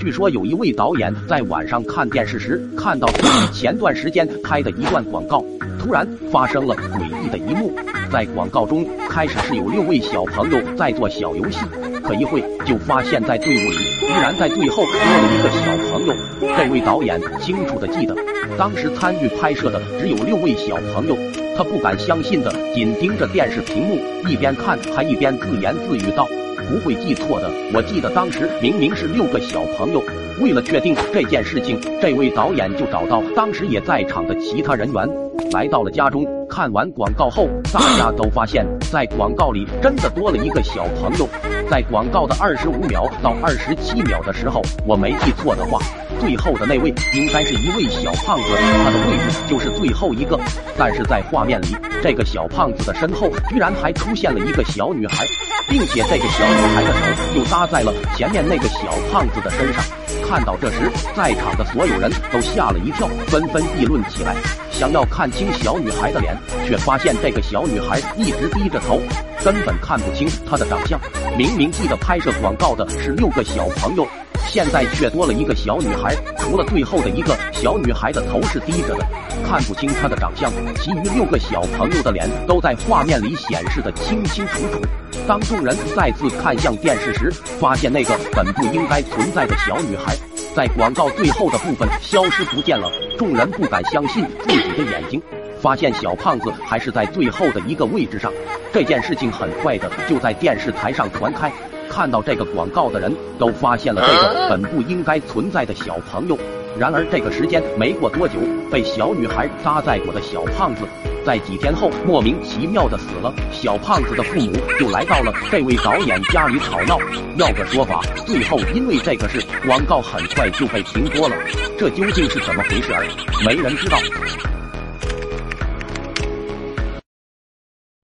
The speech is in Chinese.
据说有一位导演在晚上看电视时，看到自己前段时间拍的一段广告，突然发生了诡异的一幕。在广告中，开始是有六位小朋友在做小游戏，可一会就发现，在队伍里居然在最后多了一个小朋友。这位导演清楚的记得，当时参与拍摄的只有六位小朋友，他不敢相信的紧盯着电视屏幕，一边看还一边自言自语道。不会记错的，我记得当时明明是六个小朋友。为了确定这件事情，这位导演就找到当时也在场的其他人员，来到了家中。看完广告后，大家都发现，在广告里真的多了一个小朋友。在广告的二十五秒到二十七秒的时候，我没记错的话，最后的那位应该是一位小胖子，他的位置就是最后一个。但是在画面里，这个小胖子的身后居然还出现了一个小女孩。并且这个小女孩的手又搭在了前面那个小胖子的身上。看到这时，在场的所有人都吓了一跳，纷纷议论起来，想要看清小女孩的脸，却发现这个小女孩一直低着头，根本看不清她的长相。明明记得拍摄广告的是六个小朋友。现在却多了一个小女孩，除了最后的一个小女孩的头是低着的，看不清她的长相，其余六个小朋友的脸都在画面里显示的清清楚楚。当众人再次看向电视时，发现那个本不应该存在的小女孩，在广告最后的部分消失不见了。众人不敢相信自己的眼睛，发现小胖子还是在最后的一个位置上。这件事情很快的就在电视台上传开。看到这个广告的人都发现了这个本不应该存在的小朋友。然而这个时间没过多久，被小女孩搭载过的小胖子，在几天后莫名其妙的死了。小胖子的父母就来到了这位导演家里吵闹，要个说法。最后因为这个事，广告很快就被停播了。这究竟是怎么回事儿？没人知道。